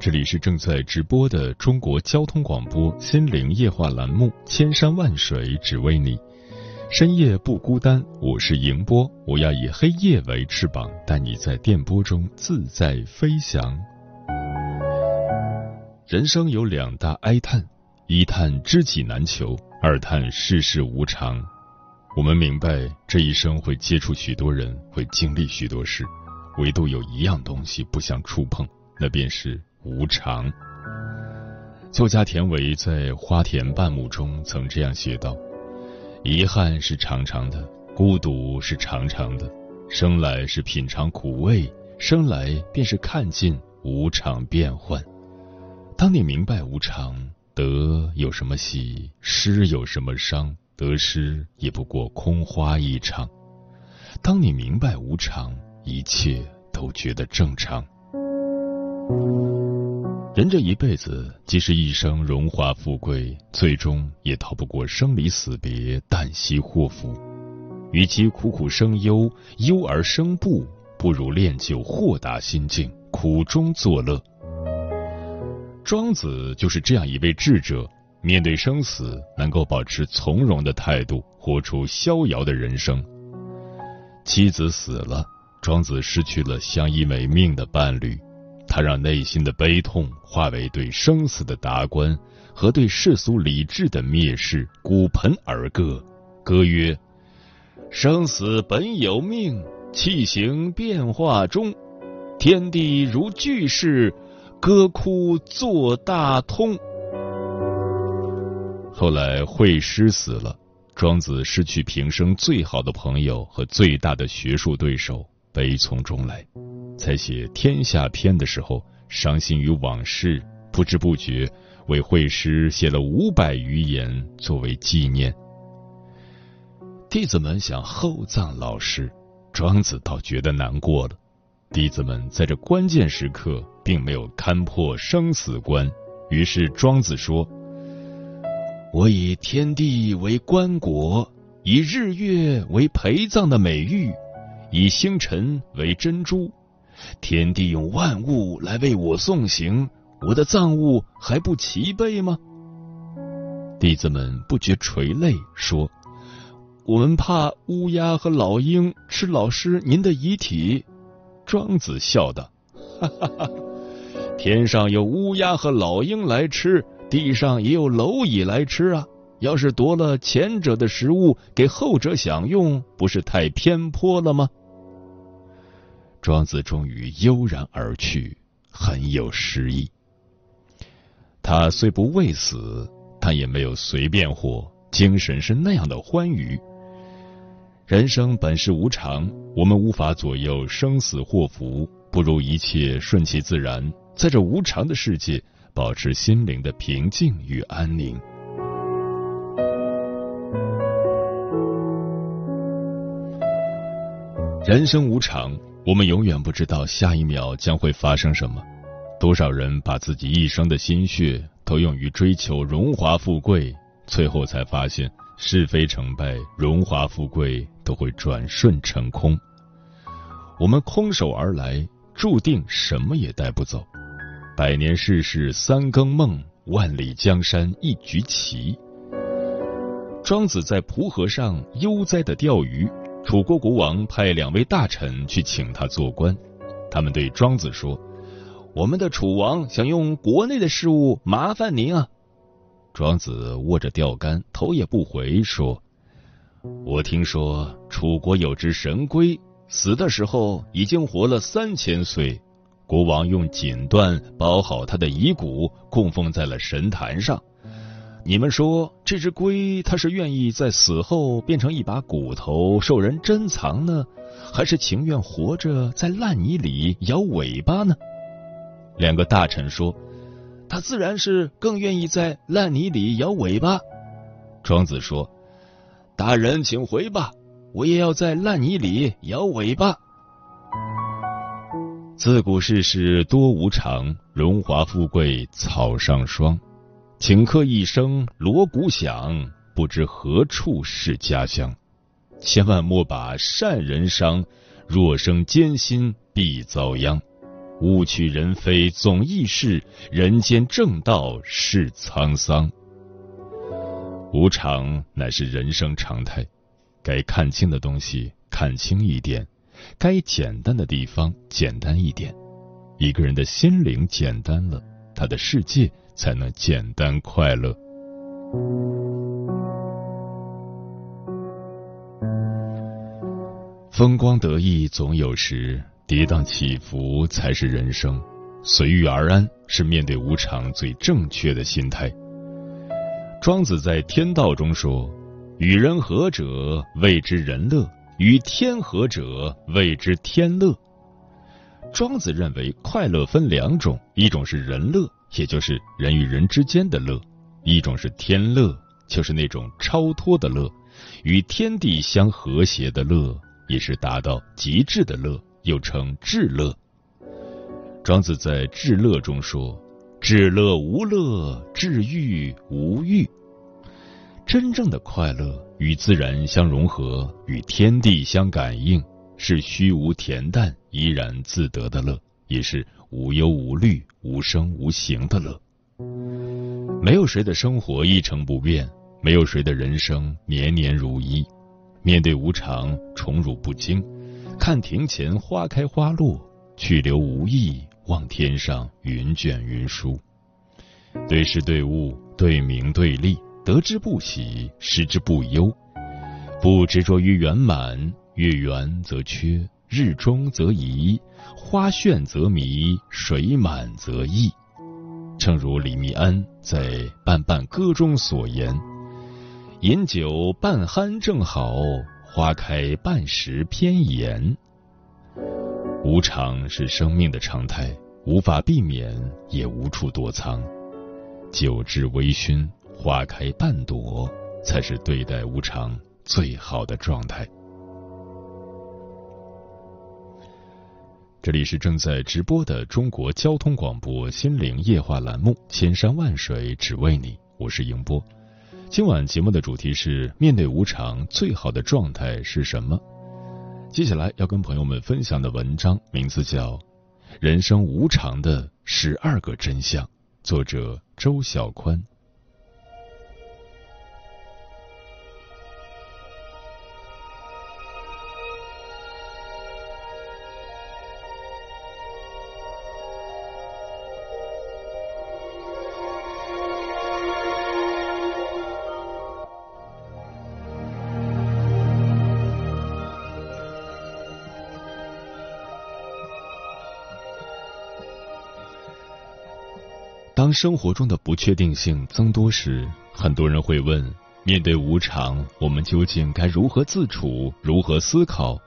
这里是正在直播的中国交通广播心灵夜话栏目《千山万水只为你》，深夜不孤单。我是迎波，我要以黑夜为翅膀，带你在电波中自在飞翔。人生有两大哀叹：一叹知己难求，二叹世事无常。我们明白这一生会接触许多人，会经历许多事，唯独有一样东西不想触碰，那便是。无常。作家田维在《花田半亩》中曾这样写道：“遗憾是长长的，孤独是长长的。生来是品尝苦味，生来便是看尽无常变幻。当你明白无常，得有什么喜，失有什么伤，得失也不过空花一场。当你明白无常，一切都觉得正常。”人这一辈子，即使一生荣华富贵，最终也逃不过生离死别、旦夕祸福。与其苦苦生忧，忧而生怖，不如练就豁达心境，苦中作乐。庄子就是这样一位智者，面对生死，能够保持从容的态度，活出逍遥的人生。妻子死了，庄子失去了相依为命的伴侣。他让内心的悲痛化为对生死的达观和对世俗理智的蔑视，鼓盆而歌，歌曰：“生死本有命，气行变化中，天地如巨石，歌哭作大通。”后来惠施死了，庄子失去平生最好的朋友和最大的学术对手。悲从中来，才写《天下篇》的时候，伤心于往事，不知不觉为惠施写了五百余言作为纪念。弟子们想厚葬老师，庄子倒觉得难过了。弟子们在这关键时刻并没有看破生死关，于是庄子说：“我以天地为棺椁，以日月为陪葬的美玉。”以星辰为珍珠，天地用万物来为我送行，我的葬物还不齐备吗？弟子们不觉垂泪，说：“我们怕乌鸦和老鹰吃老师您的遗体。”庄子笑道：“哈哈哈，天上有乌鸦和老鹰来吃，地上也有蝼蚁来吃啊。要是夺了前者的食物给后者享用，不是太偏颇了吗？”庄子终于悠然而去，很有诗意。他虽不畏死，但也没有随便活，精神是那样的欢愉。人生本是无常，我们无法左右生死祸福，不如一切顺其自然，在这无常的世界，保持心灵的平静与安宁。人生无常。我们永远不知道下一秒将会发生什么。多少人把自己一生的心血都用于追求荣华富贵，最后才发现是非成败、荣华富贵都会转瞬成空。我们空手而来，注定什么也带不走。百年世事三更梦，万里江山一局棋。庄子在蒲河上悠哉的钓鱼。楚国国王派两位大臣去请他做官，他们对庄子说：“我们的楚王想用国内的事务麻烦您啊。”庄子握着钓竿，头也不回说：“我听说楚国有只神龟，死的时候已经活了三千岁。国王用锦缎包好他的遗骨，供奉在了神坛上。你们说这只龟，它是愿意在死后变成一把骨头受人珍藏呢，还是情愿活着在烂泥里摇尾巴呢？”两个大臣说。他自然是更愿意在烂泥里摇尾巴。庄子说：“大人，请回吧，我也要在烂泥里摇尾巴。”自古世事多无常，荣华富贵草上霜。顷刻一声锣鼓响，不知何处是家乡。千万莫把善人伤，若生艰辛必遭殃。物去人非总易逝，人间正道是沧桑。无常乃是人生常态，该看清的东西看清一点，该简单的地方简单一点。一个人的心灵简单了，他的世界才能简单快乐。风光得意总有时。跌宕起伏才是人生，随遇而安是面对无常最正确的心态。庄子在《天道》中说：“与人和者谓之人乐，与天和者谓之天乐。”庄子认为快乐分两种，一种是人乐，也就是人与人之间的乐；一种是天乐，就是那种超脱的乐，与天地相和谐的乐，也是达到极致的乐。又称至乐。庄子在《至乐》中说：“至乐无乐，至欲无欲。”真正的快乐与自然相融合，与天地相感应，是虚无恬淡、怡然自得的乐，也是无忧无虑、无声无形的乐。没有谁的生活一成不变，没有谁的人生年年如一。面对无常，宠辱不惊。看庭前花开花落，去留无意；望天上云卷云舒。对事对物，对名对利，得之不喜，失之不忧。不执着于圆满，月圆则缺，日中则移，花绚则迷，水满则溢。正如李密庵在《半半歌》中所言：“饮酒半酣正好。”花开半时偏妍，无常是生命的常态，无法避免，也无处躲藏。酒至微醺，花开半朵，才是对待无常最好的状态。这里是正在直播的中国交通广播心灵夜话栏目《千山万水只为你》，我是迎波。今晚节目的主题是：面对无常，最好的状态是什么？接下来要跟朋友们分享的文章名字叫《人生无常的十二个真相》，作者周小宽。当生活中的不确定性增多时，很多人会问：面对无常，我们究竟该如何自处、如何思考？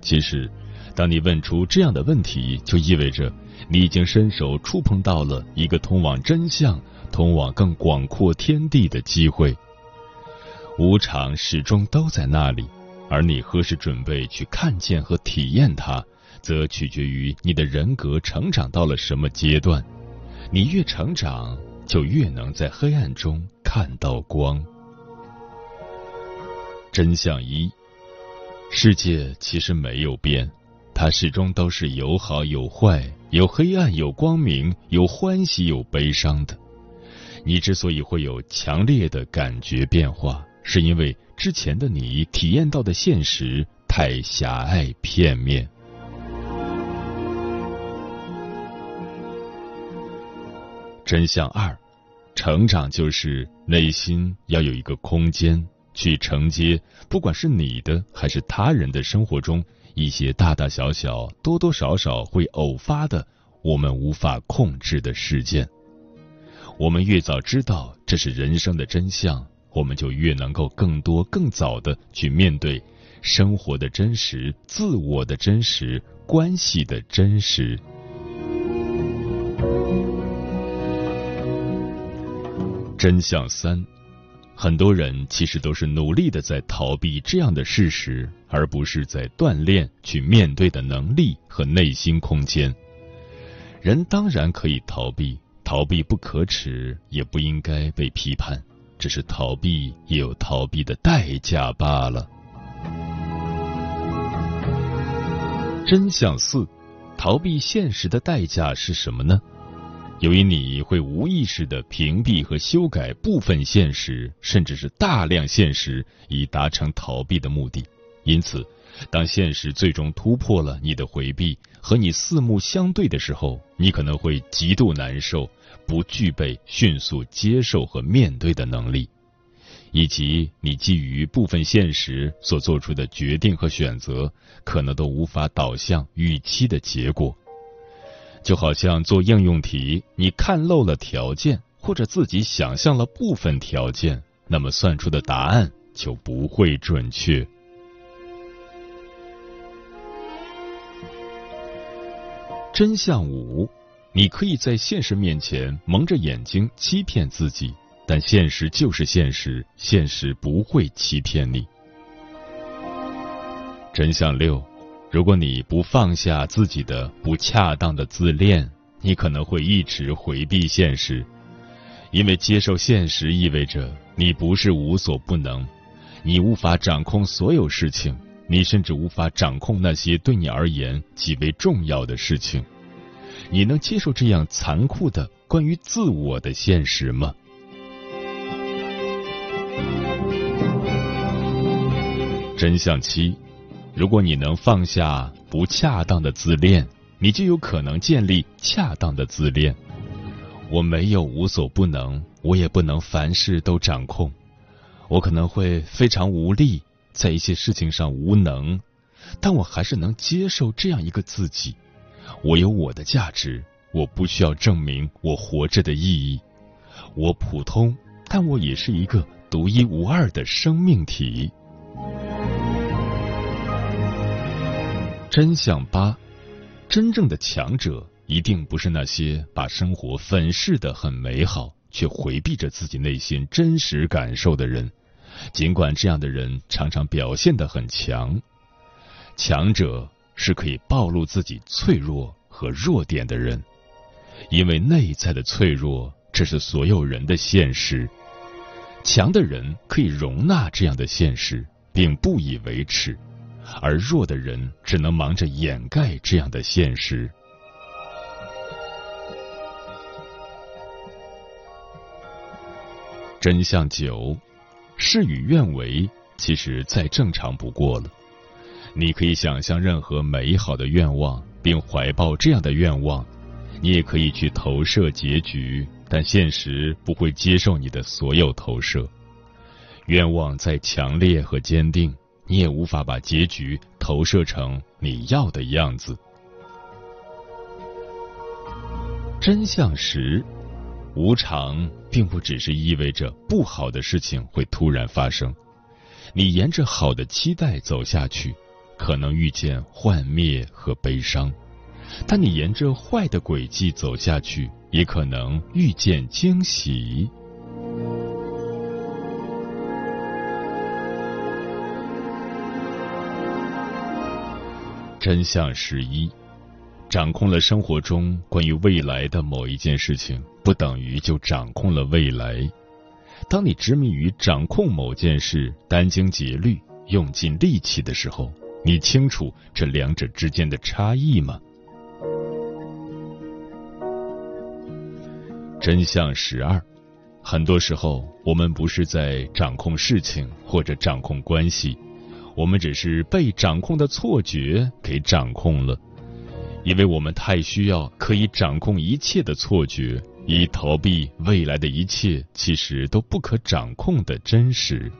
其实，当你问出这样的问题，就意味着你已经伸手触碰到了一个通往真相、通往更广阔天地的机会。无常始终都在那里，而你何时准备去看见和体验它，则取决于你的人格成长到了什么阶段。你越成长，就越能在黑暗中看到光。真相一：世界其实没有变，它始终都是有好有坏，有黑暗有光明，有欢喜有悲伤的。你之所以会有强烈的感觉变化，是因为之前的你体验到的现实太狭隘片面。真相二，成长就是内心要有一个空间，去承接，不管是你的还是他人的生活中一些大大小小、多多少少会偶发的我们无法控制的事件。我们越早知道这是人生的真相，我们就越能够更多、更早的去面对生活的真实、自我的真实、关系的真实。真相三：很多人其实都是努力的在逃避这样的事实，而不是在锻炼去面对的能力和内心空间。人当然可以逃避，逃避不可耻，也不应该被批判。只是逃避也有逃避的代价罢了。真相四：逃避现实的代价是什么呢？由于你会无意识的屏蔽和修改部分现实，甚至是大量现实，以达成逃避的目的。因此，当现实最终突破了你的回避，和你四目相对的时候，你可能会极度难受，不具备迅速接受和面对的能力，以及你基于部分现实所做出的决定和选择，可能都无法导向预期的结果。就好像做应用题，你看漏了条件，或者自己想象了部分条件，那么算出的答案就不会准确。真相五：你可以在现实面前蒙着眼睛欺骗自己，但现实就是现实，现实不会欺骗你。真相六。如果你不放下自己的不恰当的自恋，你可能会一直回避现实，因为接受现实意味着你不是无所不能，你无法掌控所有事情，你甚至无法掌控那些对你而言极为重要的事情。你能接受这样残酷的关于自我的现实吗？真相七。如果你能放下不恰当的自恋，你就有可能建立恰当的自恋。我没有无所不能，我也不能凡事都掌控。我可能会非常无力，在一些事情上无能，但我还是能接受这样一个自己。我有我的价值，我不需要证明我活着的意义。我普通，但我也是一个独一无二的生命体。真相八：真正的强者一定不是那些把生活粉饰的很美好，却回避着自己内心真实感受的人。尽管这样的人常常表现的很强，强者是可以暴露自己脆弱和弱点的人，因为内在的脆弱，这是所有人的现实。强的人可以容纳这样的现实，并不以为耻。而弱的人只能忙着掩盖这样的现实。真相九，事与愿违，其实再正常不过了。你可以想象任何美好的愿望，并怀抱这样的愿望；你也可以去投射结局，但现实不会接受你的所有投射。愿望再强烈和坚定。你也无法把结局投射成你要的样子。真相时，无常并不只是意味着不好的事情会突然发生。你沿着好的期待走下去，可能遇见幻灭和悲伤；但你沿着坏的轨迹走下去，也可能遇见惊喜。真相十一：掌控了生活中关于未来的某一件事情，不等于就掌控了未来。当你执迷于掌控某件事，殚精竭虑、用尽力气的时候，你清楚这两者之间的差异吗？真相十二：很多时候，我们不是在掌控事情或者掌控关系。我们只是被掌控的错觉给掌控了，因为我们太需要可以掌控一切的错觉，以逃避未来的一切其实都不可掌控的真实。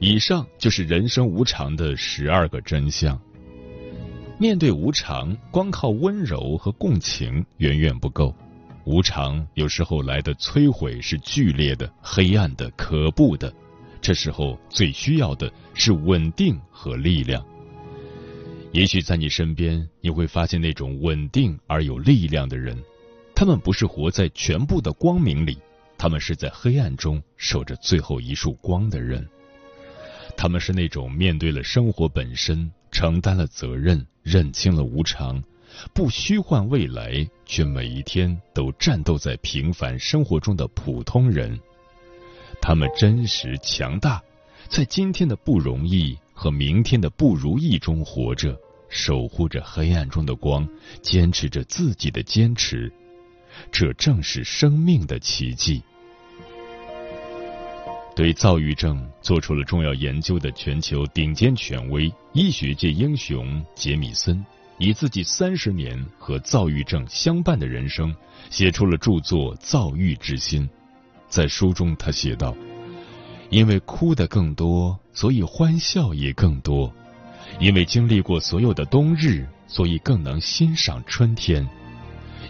以上就是人生无常的十二个真相。面对无常，光靠温柔和共情远远不够。无常有时候来的摧毁是剧烈的、黑暗的、可怖的。这时候最需要的是稳定和力量。也许在你身边，你会发现那种稳定而有力量的人，他们不是活在全部的光明里，他们是在黑暗中守着最后一束光的人。他们是那种面对了生活本身，承担了责任，认清了无常，不虚幻未来，却每一天都战斗在平凡生活中的普通人。他们真实强大，在今天的不容易和明天的不如意中活着，守护着黑暗中的光，坚持着自己的坚持。这正是生命的奇迹。对躁郁症做出了重要研究的全球顶尖权威、医学界英雄杰米森，以自己三十年和躁郁症相伴的人生，写出了著作《躁郁之心》。在书中，他写道：“因为哭的更多，所以欢笑也更多；因为经历过所有的冬日，所以更能欣赏春天；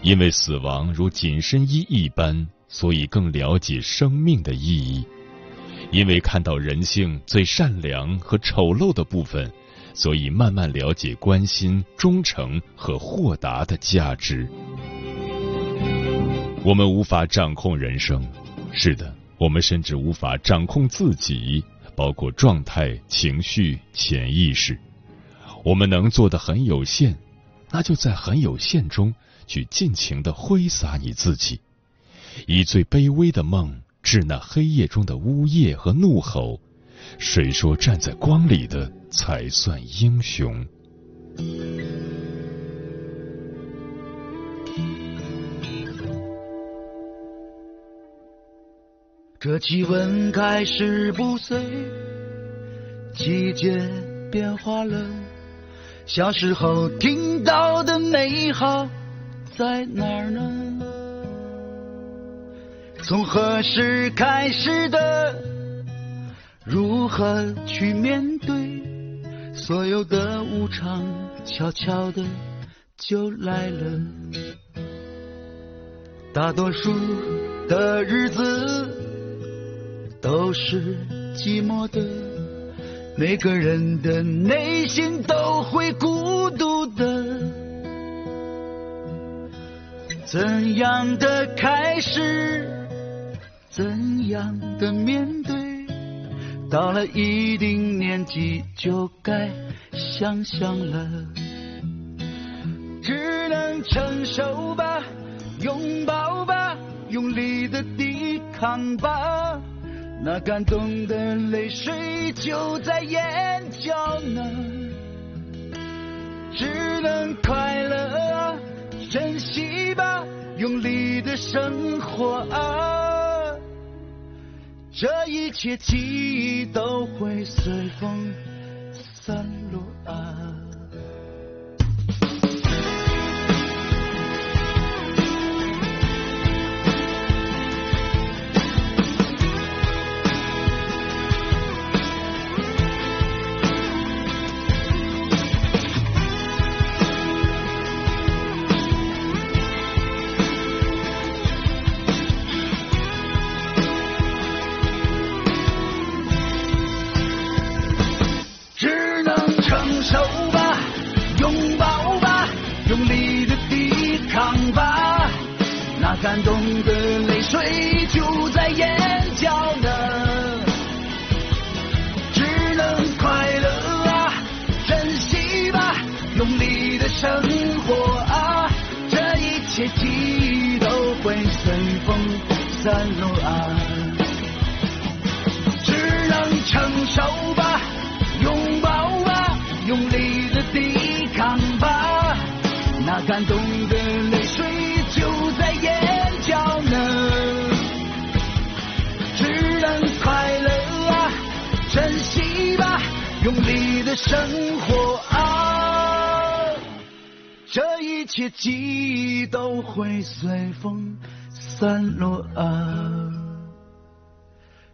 因为死亡如紧身衣一般，所以更了解生命的意义。”因为看到人性最善良和丑陋的部分，所以慢慢了解关心、忠诚和豁达的价值。我们无法掌控人生，是的，我们甚至无法掌控自己，包括状态、情绪、潜意识。我们能做的很有限，那就在很有限中去尽情的挥洒你自己，以最卑微的梦。是那黑夜中的呜咽和怒吼，谁说站在光里的才算英雄？这气温开始不随季节变化了，小时候听到的美好在哪儿呢？从何时开始的？如何去面对？所有的无常，悄悄的就来了。大多数的日子都是寂寞的，每个人的内心都会孤独的。怎样的开始？怎样的面对？到了一定年纪就该想想了，只能承受吧，拥抱吧，用力的抵抗吧，那感动的泪水就在眼角呢，只能快乐啊，珍惜吧，用力的生活啊。这一切记忆都会随风散落啊。感动的泪水就在眼角呢，只能快乐啊，珍惜吧，用力的生活啊，这一切记忆都会随风散落啊，只能承受吧，拥抱吧，用力的抵抗吧，那感动的生活啊，这一切记忆都会随风散落啊。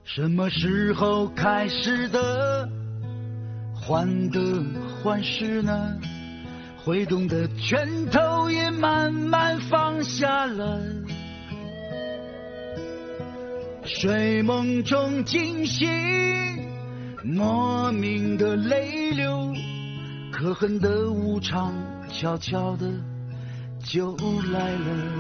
什么时候开始的患得患失呢？挥动的拳头也慢慢放下了。睡梦中惊醒，莫名的泪流，可恨的无常悄悄的就来了。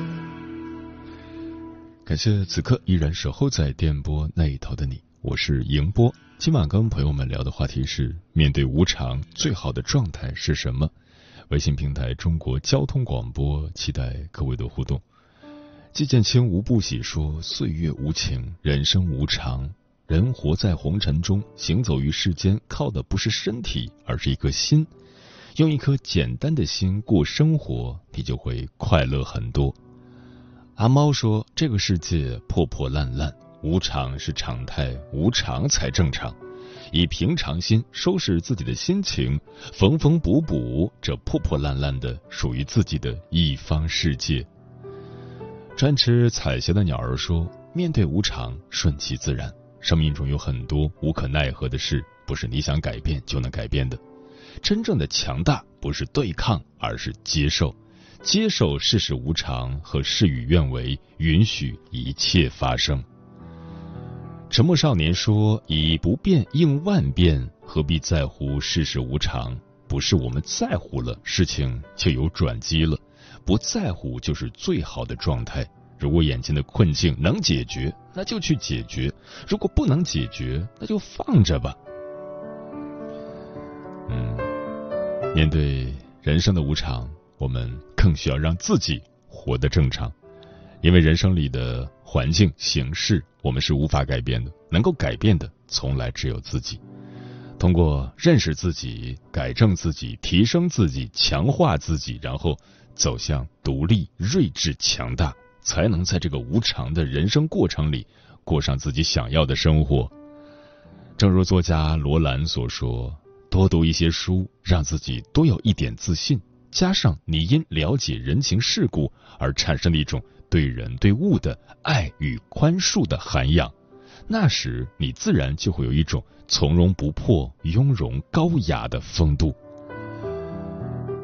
感谢此刻依然守候在电波那一头的你，我是迎波。今晚跟朋友们聊的话题是：面对无常，最好的状态是什么？微信平台中国交通广播，期待各位的互动。季建清无不喜说：“岁月无情，人生无常。人活在红尘中，行走于世间，靠的不是身体，而是一颗心。用一颗简单的心过生活，你就会快乐很多。”阿猫说：“这个世界破破烂烂，无常是常态，无常才正常。以平常心收拾自己的心情，缝缝补补这破破烂烂的属于自己的一方世界。”专吃彩霞的鸟儿说：“面对无常，顺其自然。生命中有很多无可奈何的事，不是你想改变就能改变的。真正的强大，不是对抗，而是接受。接受世事无常和事与愿违，允许一切发生。”沉默少年说：“以不变应万变，何必在乎世事无常？不是我们在乎了，事情就有转机了。”不在乎就是最好的状态。如果眼前的困境能解决，那就去解决；如果不能解决，那就放着吧。嗯，面对人生的无常，我们更需要让自己活得正常，因为人生里的环境形势我们是无法改变的，能够改变的从来只有自己。通过认识自己、改正自己、提升自己、强化自己，然后。走向独立、睿智、强大，才能在这个无常的人生过程里过上自己想要的生活。正如作家罗兰所说：“多读一些书，让自己多有一点自信，加上你因了解人情世故而产生的一种对人对物的爱与宽恕的涵养，那时你自然就会有一种从容不迫、雍容高雅的风度。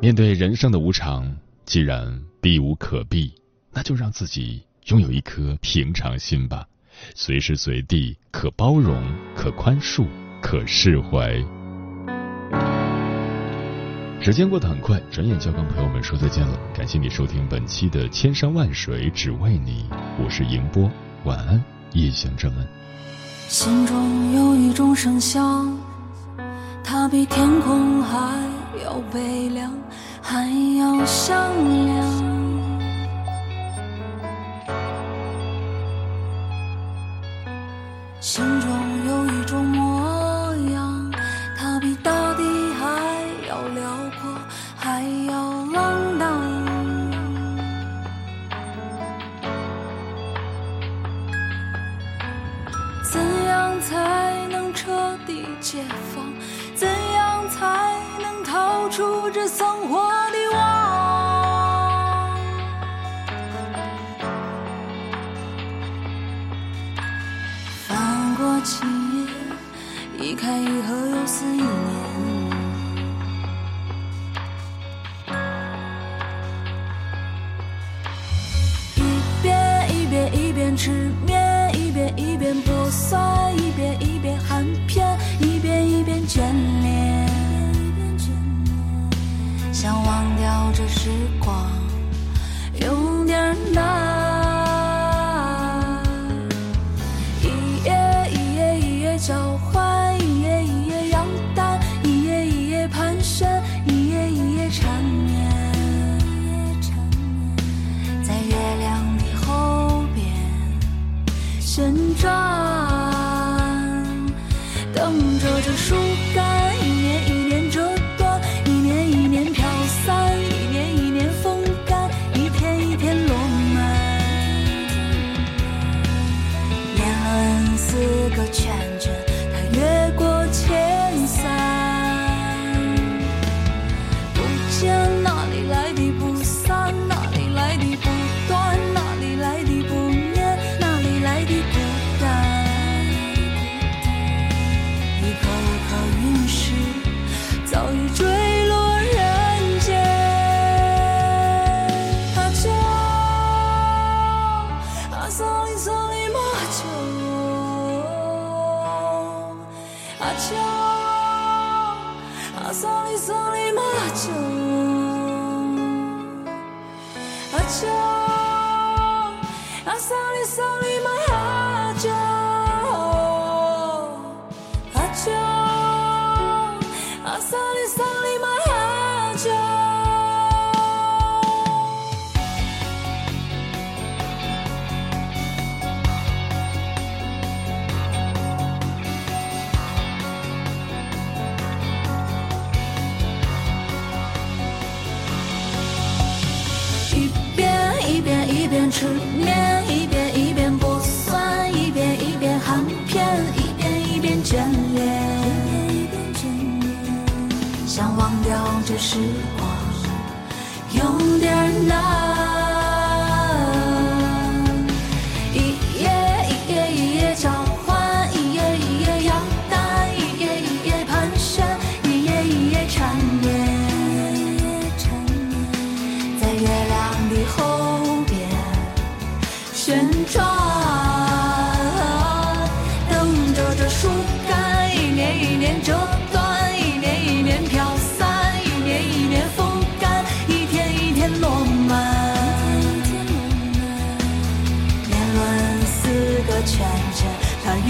面对人生的无常。”既然避无可避，那就让自己拥有一颗平常心吧，随时随地可包容、可宽恕、可释怀。时间过得很快，转眼就要跟朋友们说再见了。感谢你收听本期的《千山万水只为你》，我是迎波，晚安，夜行者们。心中有一种声响，它比天空还要悲凉。还要响亮，心中个圈圈，它越过千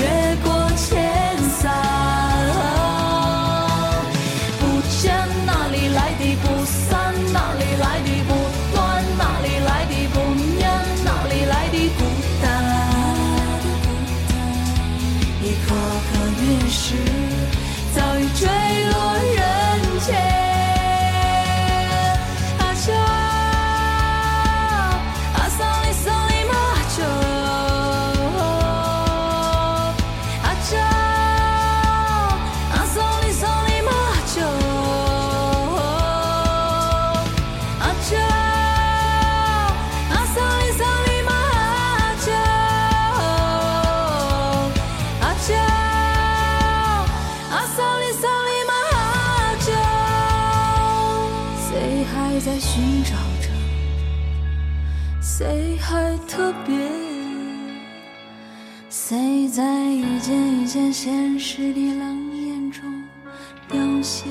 yeah. 谁还特别？谁在一件一件现实的冷眼中凋谢，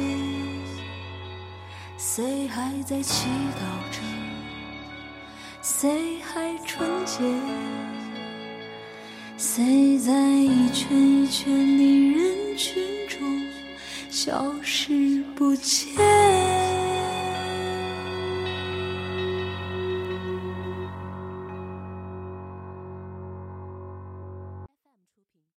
谁还在祈祷着？谁还纯洁？谁在一圈一圈的人群中消失不见？